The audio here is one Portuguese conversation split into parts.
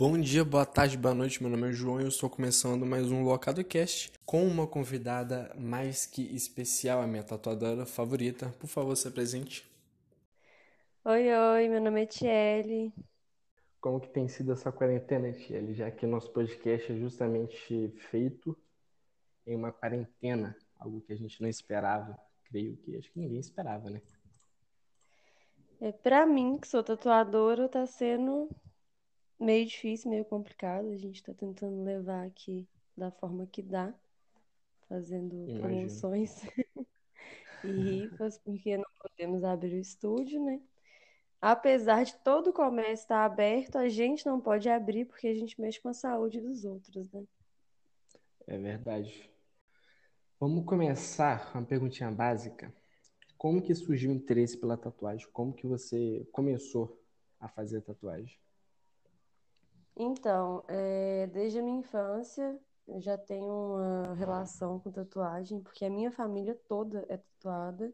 Bom dia, boa tarde, boa noite. Meu nome é João e eu estou começando mais um LocadoCast com uma convidada mais que especial, a minha tatuadora favorita. Por favor, se apresente. Oi, oi, meu nome é Tiele. Como que tem sido essa quarentena, Tiele? Já que nosso podcast é justamente feito em uma quarentena, algo que a gente não esperava. Creio que acho que ninguém esperava, né? É, pra mim, que sou tatuadora, tá sendo meio difícil, meio complicado. A gente tá tentando levar aqui da forma que dá, fazendo Imagino. promoções e rifas, porque não podemos abrir o estúdio, né? Apesar de todo o comércio estar aberto, a gente não pode abrir porque a gente mexe com a saúde dos outros, né? É verdade. Vamos começar com uma perguntinha básica. Como que surgiu o interesse pela tatuagem? Como que você começou a fazer tatuagem? Então, é, desde a minha infância, eu já tenho uma relação com tatuagem, porque a minha família toda é tatuada.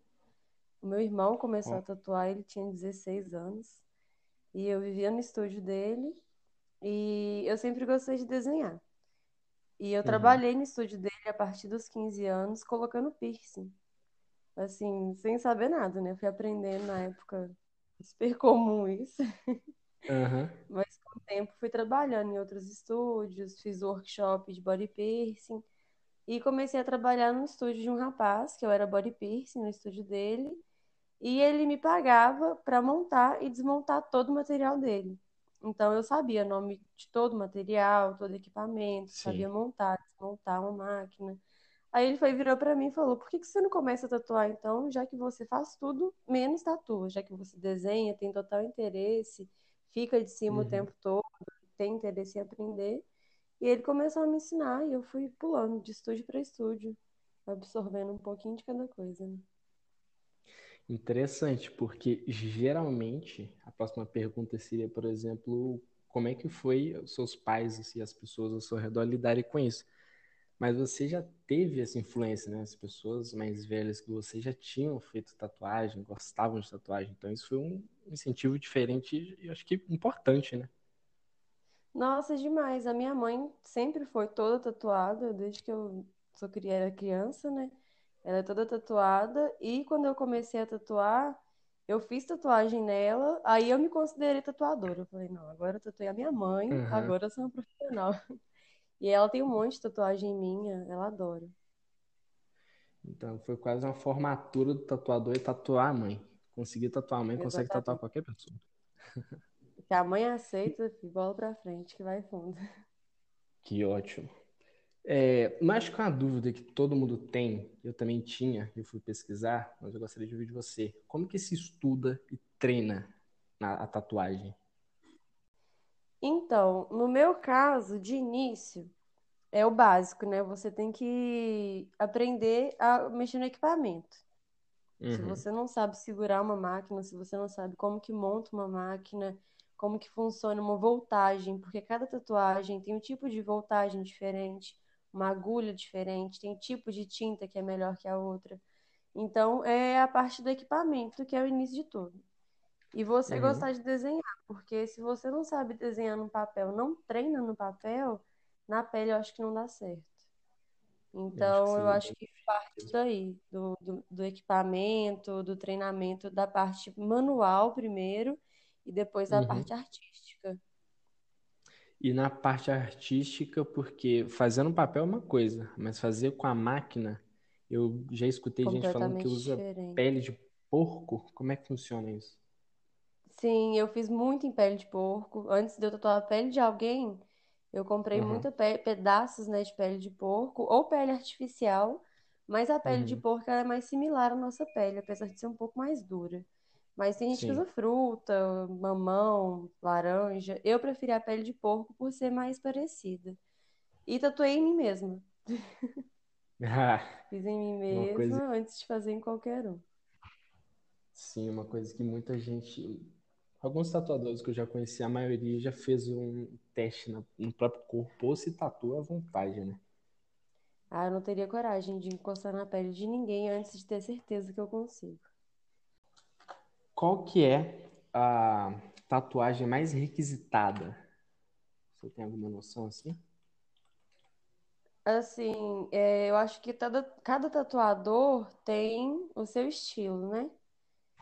O meu irmão começou a tatuar, ele tinha 16 anos, e eu vivia no estúdio dele, e eu sempre gostei de desenhar. E eu Uhum. trabalhei no estúdio dele a partir dos 15 anos, colocando piercing, assim, sem saber nada, né? Eu fui aprendendo na época, super comum isso. Aham. Mas com o tempo fui trabalhando em outros estúdios, fiz workshop de body piercing e comecei a trabalhar no estúdio de um rapaz, que eu era body piercing no estúdio dele, e ele me pagava para montar e desmontar todo o material dele. Então eu sabia o nome de todo o material, todo o equipamento, Sim. sabia montar, desmontar uma máquina. Aí ele foi, virou para mim e falou: Por que que você não começa a tatuar então, já que você faz tudo menos tatua, já que você desenha, tem total interesse, fica de cima o Uhum. tempo todo, tem interesse em aprender. E ele começou a me ensinar e eu fui pulando de estúdio para estúdio, absorvendo um pouquinho de cada coisa, né? Interessante, porque geralmente a próxima pergunta seria, por exemplo, como é que foi os seus pais assim, as pessoas ao seu redor lidarem com isso? Mas você já teve essa influência, né? As pessoas mais velhas que você já tinham feito tatuagem, gostavam de tatuagem, então isso foi um incentivo diferente e acho que importante, né? Nossa, demais. A minha mãe sempre foi toda tatuada, desde que eu sou era criança, né? Ela é toda tatuada. E quando eu comecei a tatuar, eu fiz tatuagem nela, aí eu me considerei tatuadora. Eu falei, não, agora eu tatuei a minha mãe, Aham. agora eu sou uma profissional. E ela tem um monte de tatuagem minha, ela adora. Então foi quase uma formatura do tatuador e tatuar a mãe. Conseguir tatuar a mãe, consegue tatuar Exatamente. qualquer pessoa. Se a mãe aceita, bola pra frente, que vai fundo. Que ótimo. É, mas com a dúvida que todo mundo tem, eu também tinha, eu fui pesquisar, mas eu gostaria de ouvir de você. Como que se estuda e treina na, a tatuagem? Então, no meu caso, de início, é o básico, né? Você tem que aprender a mexer no equipamento. Se Uhum, você não sabe segurar uma máquina, se você não sabe como que monta uma máquina, como que funciona uma voltagem, porque cada tatuagem tem um tipo de voltagem diferente, uma agulha diferente, tem tipo de tinta que é melhor que a outra. Então, é a parte do equipamento que é o início de tudo. E você uhum. gostar de desenhar, porque se você não sabe desenhar no papel, não treina no papel, na pele eu acho que não dá certo. Eu acho que Então, eu acho que parte daí, do, do, do equipamento, do treinamento, da parte manual primeiro e depois a Uhum. parte artística. E na parte artística, porque fazendo papel é uma coisa, mas fazer com a máquina, eu já escutei gente falando que usa diferente. pele de porco. Como é que funciona isso? Sim, eu fiz muito em pele de porco. Antes de eu tatuar a pele de alguém, eu comprei Uhum, muita pe- pedaços, né, de pele de porco ou pele artificial, mas a pele de uhum. porco ela é mais similar à nossa pele, apesar de ser um pouco mais dura. Mas tem gente que Sim. usa fruta, mamão, laranja. Eu preferi a pele de porco por ser mais parecida. E tatuei em mim mesma. Ah, Fiz em mim uma coisa mesma antes de fazer em qualquer um. Sim, uma coisa que muita gente. Alguns tatuadores que eu já conheci, a maioria já fez um teste no próprio corpo ou se tatua à vontade, né? Ah, eu não teria coragem de encostar na pele de ninguém antes de ter certeza que eu consigo. Qual que é a tatuagem mais requisitada? Você tem alguma noção assim? Assim, é, eu acho que cada, cada tatuador tem o seu estilo, né?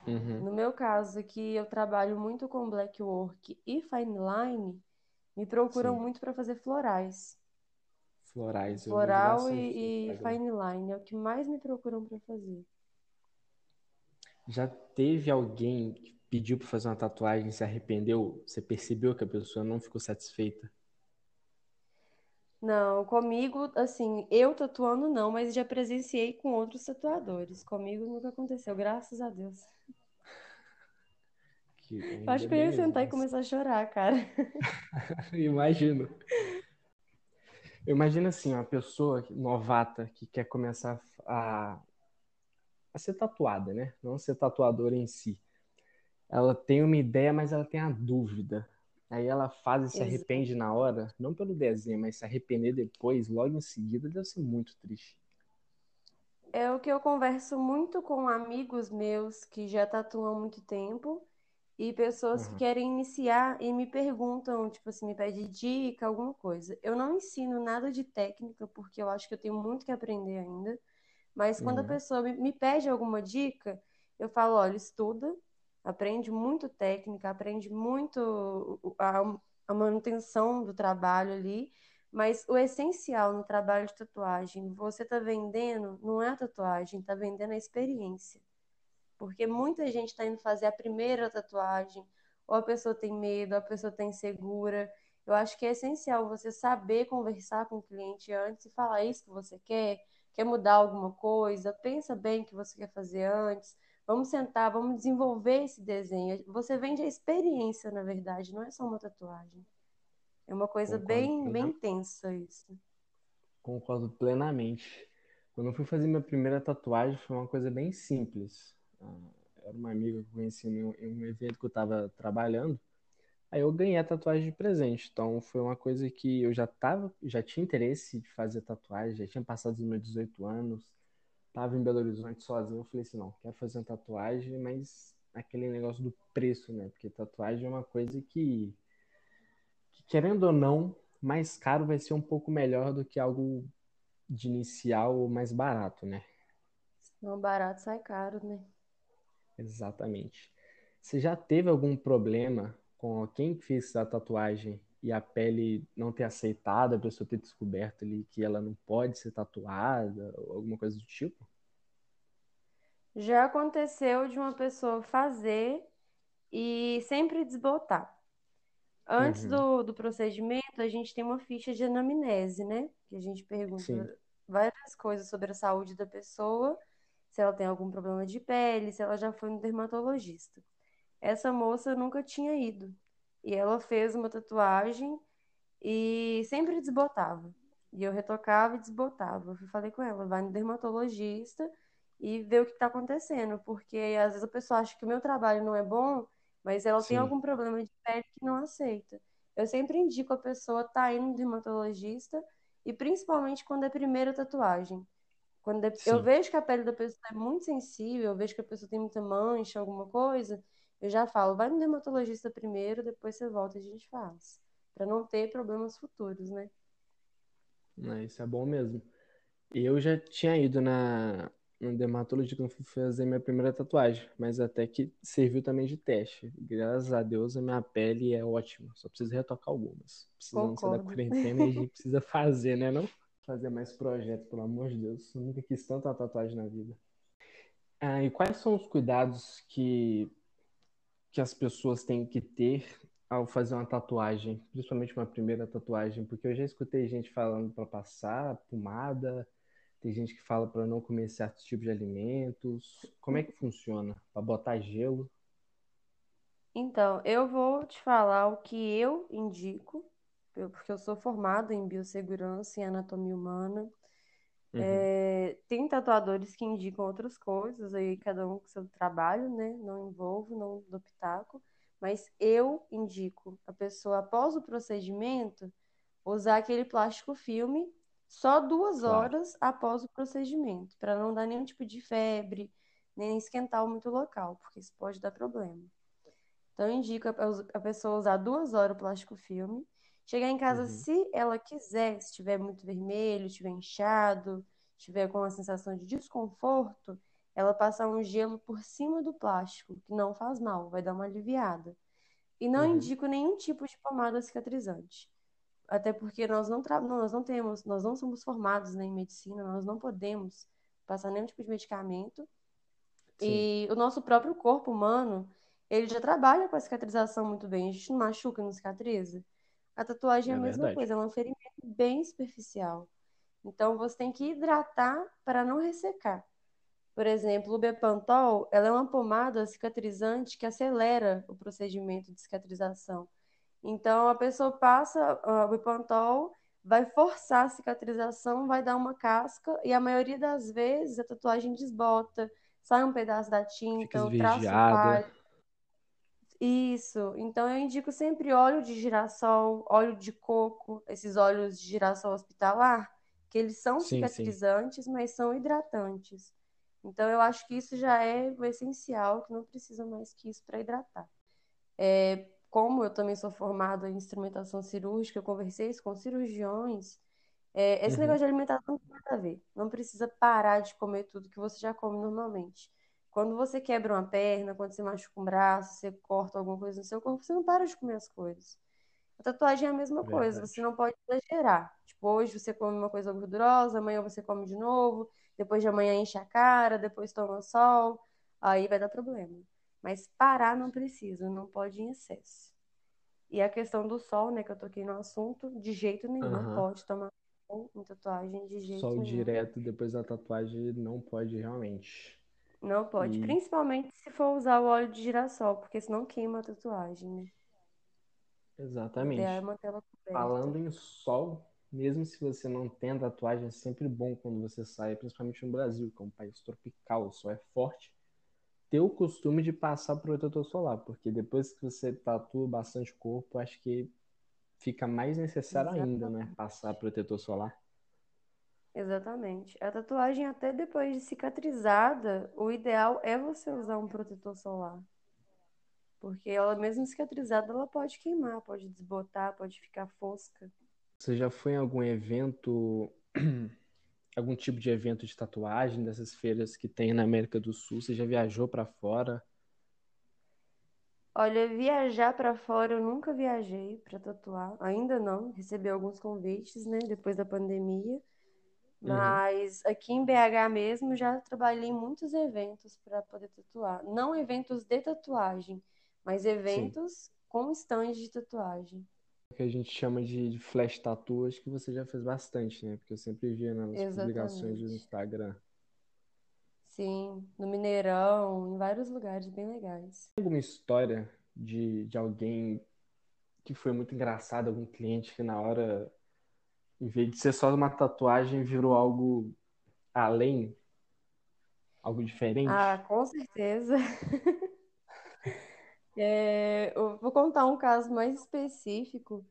Uhum. No meu caso aqui, eu trabalho muito com black work e fine line, me procuram Sim. muito para fazer florais. Florais, Floral e, e fine line é o que mais me procuram para fazer. Já teve alguém que pediu pra fazer uma tatuagem e se arrependeu? Você percebeu que a pessoa não ficou satisfeita? Não, comigo, assim, eu tatuando não, mas já presenciei com outros tatuadores. Comigo nunca aconteceu, graças a Deus. Que Eu acho que eu ia mesmo, sentar e mas- começar a chorar, cara. Imagino. Eu imagino assim, uma pessoa novata que quer começar a, a ser tatuada, né? Não ser tatuadora em si. Ela tem uma ideia, mas ela tem a dúvida. Aí ela faz e se Exato. arrepende na hora, não pelo desenho, mas se arrepender depois, logo em seguida, deve ser muito triste. É o que eu converso muito com amigos meus que já tatuam há muito tempo e pessoas que Uhum. querem iniciar e me perguntam, tipo assim, me pede dica, alguma coisa. Eu não ensino nada de técnica porque eu acho que eu tenho muito que aprender ainda, mas quando a Uhum. pessoa me, me pede alguma dica, eu falo, olha, estuda, aprende muito técnica, aprende muito a, a manutenção do trabalho ali. Mas o essencial no trabalho de tatuagem, você tá vendendo, não é a tatuagem, tá vendendo a experiência. Porque muita gente está indo fazer a primeira tatuagem, ou a pessoa tem medo, ou a pessoa está insegura. Eu acho que é essencial você saber conversar com o cliente antes e falar "É isso que você quer, quer mudar alguma coisa, pensa bem o que você quer fazer antes. Vamos sentar, vamos desenvolver esse desenho. Você vende a experiência, na verdade, não é só uma tatuagem. É uma coisa Concordo bem, bem plenamente. tensa isso. Concordo plenamente. Quando eu fui fazer minha primeira tatuagem, foi uma coisa bem simples. Ah, Era uma amiga que eu conheci em um, em um evento que eu estava trabalhando. Aí eu ganhei a tatuagem de presente. Então foi uma coisa que eu já tava, já tinha interesse de fazer tatuagem, já tinha passado os meus 18 anos, tava em Belo Horizonte sozinho. Eu falei assim, não, quero fazer uma tatuagem, mas aquele negócio do preço, né? Porque tatuagem é uma coisa que, que querendo ou não, mais caro vai ser um pouco melhor do que algo de inicial ou mais barato, né? Não barato sai caro, né? Exatamente. Você já teve algum problema com quem fez a tatuagem e a pele não ter aceitado, a pessoa ter descoberto ali que ela não pode ser tatuada, ou alguma coisa do tipo? Já aconteceu de uma pessoa fazer e sempre desbotar. Antes Uhum. do, do procedimento, a gente tem uma ficha de anamnese, né? Que a gente pergunta Sim. várias coisas sobre a saúde da pessoa, se ela tem algum problema de pele, se ela já foi no dermatologista. Essa moça nunca tinha ido. E ela fez uma tatuagem e sempre desbotava. E eu retocava e desbotava. Eu falei com ela, vai no dermatologista e vê o que está acontecendo, porque às vezes a pessoa acha que o meu trabalho não é bom, mas ela tem Sim. algum problema de pele que não aceita. Eu sempre indico a pessoa estar indo no dermatologista e principalmente quando é primeira tatuagem. Quando é- eu vejo que a pele da pessoa é muito sensível, eu vejo que a pessoa tem muita mancha, alguma coisa, eu já falo, vai no dermatologista primeiro, depois você volta e a gente faz. Pra não ter problemas futuros, né? Né, Isso é bom mesmo. Eu já tinha ido na, no dermatologista quando fui fazer minha primeira tatuagem, mas até que serviu também de teste. Graças a Deus a minha pele é ótima, só preciso retocar algumas. Precisando sair da Concordo. quarentena e a gente precisa fazer, né, não? Fazer mais projetos, pelo amor de Deus. Eu nunca quis tanta tatuagem na vida. Ah, e quais são os cuidados que, que as pessoas têm que ter ao fazer uma tatuagem, principalmente uma primeira tatuagem? Porque eu já escutei gente falando para passar pomada, tem gente que fala para não comer certos tipos de alimentos. Como é que funciona? Para botar gelo? Então, eu vou te falar o que eu indico, porque eu sou formada em biossegurança e anatomia humana. Uhum. É, tem tatuadores que indicam outras coisas, aí cada um com seu trabalho, né? Não envolvo, não dou pitaco. Mas eu indico a pessoa, após o procedimento, usar aquele plástico filme só duas Claro. horas após o procedimento, para não dar nenhum tipo de febre, nem esquentar muito o local, porque isso pode dar problema. Então, eu indico a a pessoa usar duas horas o plástico filme Chegar em casa, Uhum. se ela quiser, se estiver muito vermelho, estiver inchado, estiver com uma sensação de desconforto, ela passar um gelo por cima do plástico, que não faz mal, vai dar uma aliviada. E não Uhum. indico nenhum tipo de pomada cicatrizante. Até porque nós não, nós não temos, nós não somos formados né, em medicina, nós não podemos passar nenhum tipo de medicamento. Sim. E o nosso próprio corpo humano, ele já trabalha com a cicatrização muito bem. A gente não machuca, não cicatriza. A tatuagem é É a mesma verdade. coisa, ela é um ferimento bem superficial. Então você tem que hidratar para não ressecar. Por exemplo, o Bepantol, ela é uma pomada cicatrizante que acelera o procedimento de cicatrização. Então a pessoa passa ah, o Bepantol, vai forçar a cicatrização, vai dar uma casca e a maioria das vezes a tatuagem desbota, sai um pedaço da tinta, o traço esverdeada. Isso. Então eu indico sempre óleo de girassol, óleo de coco, esses óleos de girassol hospitalar, que eles são Sim, sim. cicatrizantes, mas são hidratantes. Então eu acho que isso já é o essencial, que não precisa mais que isso para hidratar. É, como eu também sou formada em instrumentação cirúrgica, eu conversei isso com cirurgiões. É, esse Uhum. negócio de alimentação não tem nada a ver. Não precisa parar de comer tudo que você já come normalmente. Quando você quebra uma perna, quando você machuca um braço, você corta alguma coisa no seu corpo, você não para de comer as coisas. A tatuagem é a mesma coisa, Verdade. você não pode exagerar. Tipo, hoje você come uma coisa gordurosa, amanhã você come de novo, depois de amanhã enche a cara, depois toma sol, aí vai dar problema. Mas parar não precisa, não pode em excesso. E a questão do sol, né, que eu toquei no assunto, de jeito nenhum, Aham. pode tomar sol em tatuagem de jeito Sol nenhum. direto depois da tatuagem não pode realmente. Não pode, E principalmente se for usar o óleo de girassol, porque senão queima a tatuagem, né? O é exatamente. coberta. Falando em sol, mesmo se você não tem tatuagem, é sempre bom quando você sai, principalmente no Brasil, que é um país tropical, o sol é forte, ter o costume de passar protetor solar, porque depois que você tatua bastante corpo, acho que fica mais necessário ainda, né? Passar protetor solar. Exatamente. A tatuagem, até depois de cicatrizada, o ideal é você usar um protetor solar. Porque ela, mesmo cicatrizada, ela pode queimar, pode desbotar, pode ficar fosca. Você já foi em algum evento, algum tipo de evento de tatuagem, dessas feiras que tem na América do Sul? Você já viajou pra fora? Olha, viajar pra fora eu nunca viajei pra tatuar, ainda não. Recebi alguns convites, né, depois da pandemia. Uhum. Mas aqui em BH mesmo já trabalhei em muitos eventos para poder tatuar. Não eventos de tatuagem, mas eventos com stand de tatuagem. O que a gente chama de flash acho que você já fez bastante, né? Porque eu sempre via nas publicações do Exatamente. Instagram. Sim, no Mineirão, em vários lugares bem legais. Tem alguma história de, de alguém que foi muito engraçado, algum cliente que na hora, em vez de ser só uma tatuagem, virou algo além, algo diferente? Ah, com certeza. É, eu vou contar um caso mais específico,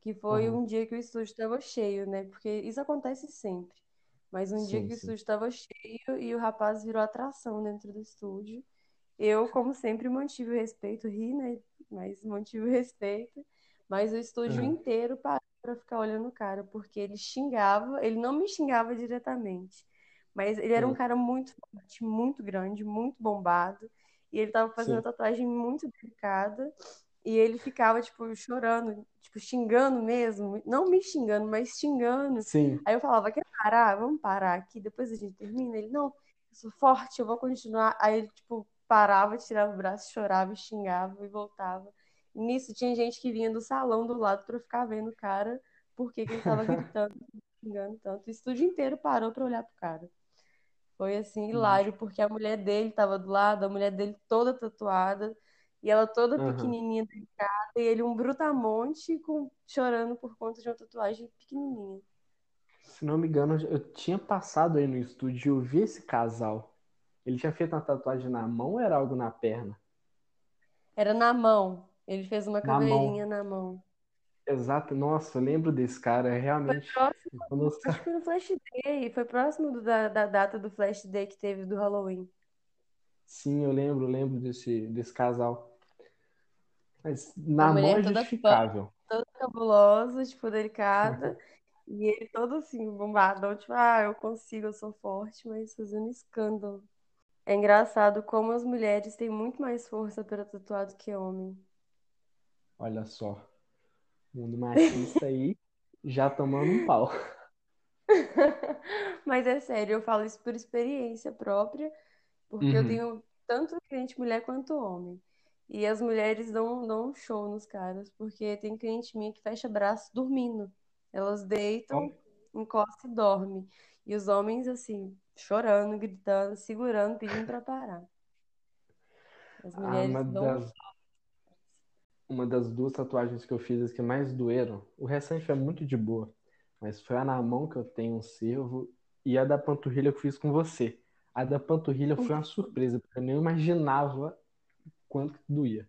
que foi Aham. um dia que o estúdio estava cheio, né? Porque isso acontece sempre. Mas um dia Sim, que o sim. estúdio estava cheio e o rapaz virou atração dentro do estúdio. Eu, como sempre, mantive o respeito, ri, né? Mas mantive o respeito. Mas o estúdio Aham. inteiro parou para ficar olhando o cara, porque ele xingava, ele não me xingava diretamente, mas ele era um Aham. cara muito forte, muito grande, muito bombado. E ele tava fazendo Sim. tatuagem muito delicada. E ele ficava, tipo, chorando, tipo, xingando mesmo. Não me xingando, mas xingando. Sim. Aí eu falava, quer parar? Vamos parar aqui, depois a gente termina. Ele, não, eu sou forte, eu vou continuar. Aí ele, tipo, parava, tirava o braço, chorava, xingava e voltava. Nisso tinha gente que vinha do salão do lado pra ficar vendo o cara, porque que ele tava gritando, xingando tanto. O estúdio inteiro parou pra olhar pro cara. Foi assim, hilário, porque a mulher dele tava do lado, a mulher dele toda tatuada, e ela toda Aham. pequenininha, delicada, e ele um brutamonte com, chorando por conta de uma tatuagem pequenininha. Se não me engano, eu tinha passado aí no estúdio e eu vi esse casal. Ele tinha feito uma tatuagem na mão ou era algo na perna? Era na mão. Ele fez uma Na mão. caveirinha na mão. Exato. Nossa, eu lembro desse cara. É Foi realmente. próximo, Quando os acho que foi no Flash Day, foi próximo do- da, da data do Flash Day que teve do Halloween. Sim, eu lembro, eu lembro desse, desse casal. Mas na mão é justificável. Toda cabulosa, tipo, delicada. e ele todo assim, bombado. Tipo, ah, eu consigo, eu sou forte, mas fazendo escândalo. É engraçado como as mulheres têm muito mais força para tatuar do que homem. Olha só. Mundo machista aí já tomando um pau. Mas é sério, eu falo isso por experiência própria, porque uhum. eu tenho tanto cliente mulher quanto homem. E as mulheres dão, dão um show nos caras, porque tem cliente minha que fecha braço dormindo. Elas deitam, oh. encosta e dorme. E os homens, assim, chorando, gritando, segurando, pedindo para parar. As ah, mulheres ah, dão das uma das duas tatuagens que eu fiz as que mais doeram. O restante foi muito de boa, mas foi a na mão que eu tenho um cervo e a da panturrilha que eu fiz com você. A da panturrilha foi uma surpresa, porque eu nem imaginava quanto que doía.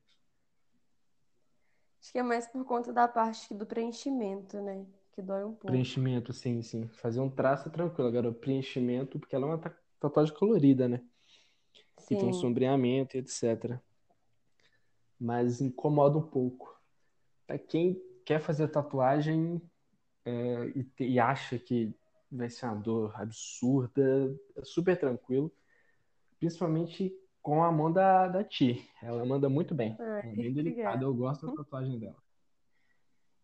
Acho que é mais por conta da parte do preenchimento, né? Que dói um pouco. Preenchimento, sim, sim. Fazer um traço é tranquilo. Agora, o preenchimento, porque ela é uma tatuagem colorida, né? Sim. E tem um sombreamento e etc mas incomoda um pouco. Para quem quer fazer tatuagem é, e, e, acha que vai ser uma dor absurda, é super tranquilo, principalmente com a mão da, da Ti. Ela manda muito bem. Ai, é bem delicada, eu gosto da tatuagem dela.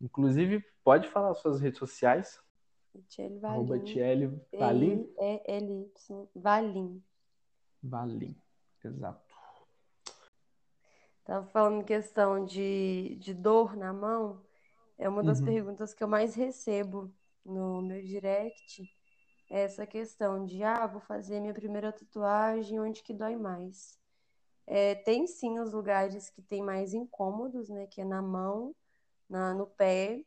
Inclusive, pode falar suas redes sociais. Tiele Valim. Tiele Valim. E-L-Y. Valim. Valim, exato. Tava falando questão de, de dor na mão. É uma das uhum. perguntas que eu mais recebo no meu direct. É essa questão de, ah, vou fazer minha primeira tatuagem, onde que dói mais? É, tem sim os lugares que tem mais incômodos, né? Que é na mão, na, no pé.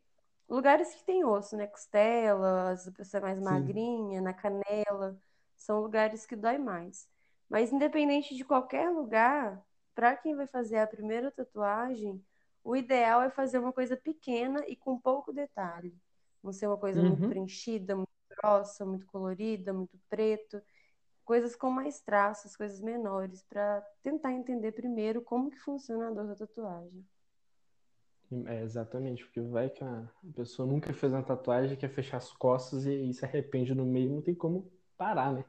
Lugares que tem osso, né? Costelas, a pessoa é mais sim. magrinha, na canela. São lugares que dói mais. Mas independente de qualquer lugar, para quem vai fazer a primeira tatuagem, o ideal é fazer uma coisa pequena e com pouco detalhe. Não ser uma coisa uhum. muito preenchida, muito grossa, muito colorida, muito preto. Coisas com mais traços, coisas menores, para tentar entender primeiro como que funciona a dor da tatuagem. É, exatamente, porque vai que a pessoa nunca fez uma tatuagem, quer fechar as costas e, e se arrepende no meio, não tem como parar, né?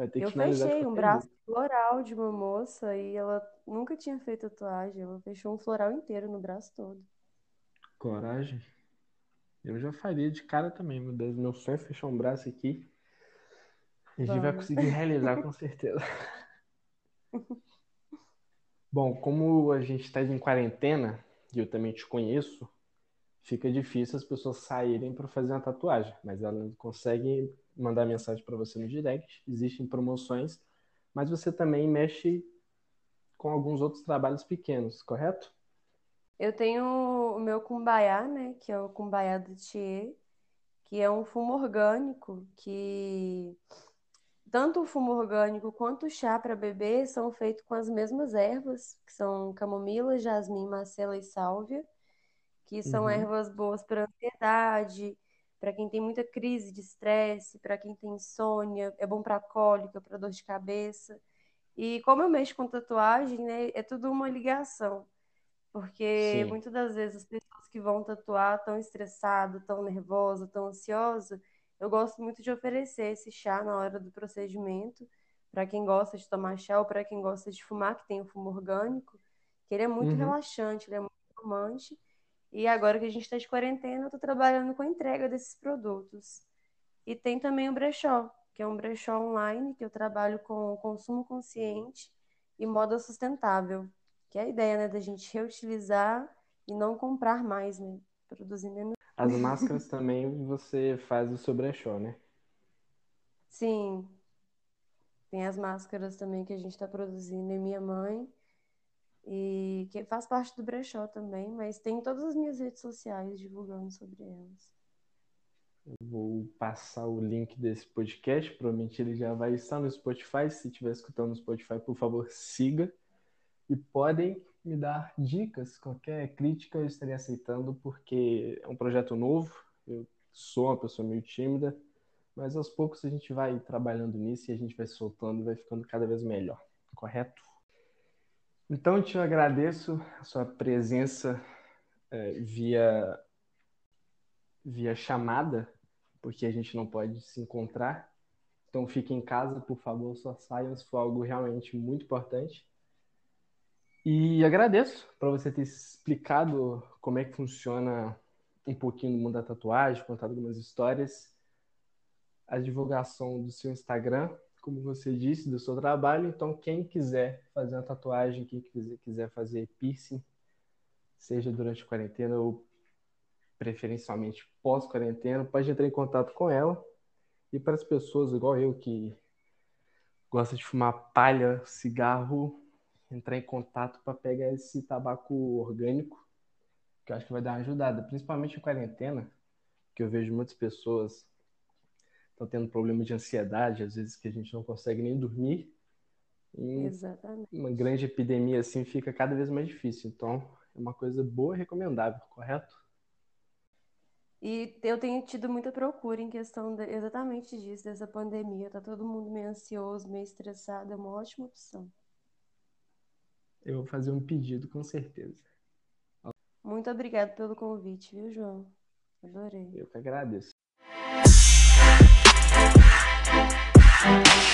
Vai ter eu fechei um braço floral de uma moça e ela nunca tinha feito tatuagem. Ela fechou um floral inteiro no braço todo. Coragem. Eu já faria de cara também, meu Deus. Meu sonho é fechar um braço aqui. A gente vai conseguir realizar com certeza. Bom, como a gente está em quarentena, e eu também te conheço, fica difícil as pessoas saírem para fazer uma tatuagem, mas elas conseguem mandar mensagem para você no direct. Existem promoções, mas você também mexe com alguns outros trabalhos pequenos, correto? Eu tenho o meu cumbaiá, né, que é o cumbaiá do Thier, que é um fumo orgânico que tanto o fumo orgânico quanto o chá para beber são feitos com as mesmas ervas, que são camomila, jasmim, macela e sálvia, que são uhum. ervas boas para ansiedade, para quem tem muita crise de estresse, para quem tem insônia, é bom para cólica, para dor de cabeça. E como eu mexo com tatuagem, né, é tudo uma ligação. Porque Sim. muitas das vezes as pessoas que vão tatuar estão estressadas, tão nervosas, tão ansiosas, eu gosto muito de oferecer esse chá na hora do procedimento, para quem gosta de tomar chá ou para quem gosta de fumar, que tem o fumo orgânico, que ele é muito uhum. relaxante, ele é muito romântico e agora que a gente está de quarentena, eu estou trabalhando com a entrega desses produtos. E tem também o brechó, que é um brechó online que eu trabalho com consumo consciente e moda sustentável, que é a ideia, né, da gente reutilizar e não comprar mais, né, produzir menos. As máscaras também você faz o seu brechó, né? Sim. Tem as máscaras também que a gente está produzindo em minha mãe e que faz parte do brechó também, mas tem todas as minhas redes sociais divulgando sobre elas. Eu vou passar o link desse podcast, provavelmente ele já vai estar no Spotify. Se estiver escutando no Spotify, por favor, siga. E podem me dar dicas, qualquer crítica eu estaria aceitando, porque é um projeto novo, eu sou uma pessoa meio tímida, mas aos poucos a gente vai trabalhando nisso e a gente vai soltando e vai ficando cada vez melhor, correto? Então, te agradeço a sua presença é, via, via chamada, porque a gente não pode se encontrar. Então, fique em casa, por favor, só saiam se for algo realmente muito importante. E agradeço para você ter explicado como é que funciona um pouquinho do mundo da tatuagem, contado algumas histórias, a divulgação do seu Instagram, como você disse, do seu trabalho. Então, quem quiser fazer uma tatuagem, quem quiser fazer piercing, seja durante a quarentena ou preferencialmente pós-quarentena, pode entrar em contato com ela. E para as pessoas igual eu que gosta de fumar palha, cigarro, entrar em contato para pegar esse tabaco orgânico, que eu acho que vai dar uma ajudada, principalmente em quarentena, que eu vejo muitas pessoas estão tendo problema de ansiedade, às vezes que a gente não consegue nem dormir. E Exatamente. Uma grande epidemia assim fica cada vez mais difícil. Então, é uma coisa boa e recomendável, correto? E eu tenho tido muita procura em questão de, exatamente disso, dessa pandemia. Tá todo mundo meio ansioso, meio estressado, é uma ótima opção. Eu vou fazer um pedido, com certeza. Muito obrigado pelo convite, viu, João? Adorei. Eu que agradeço. Música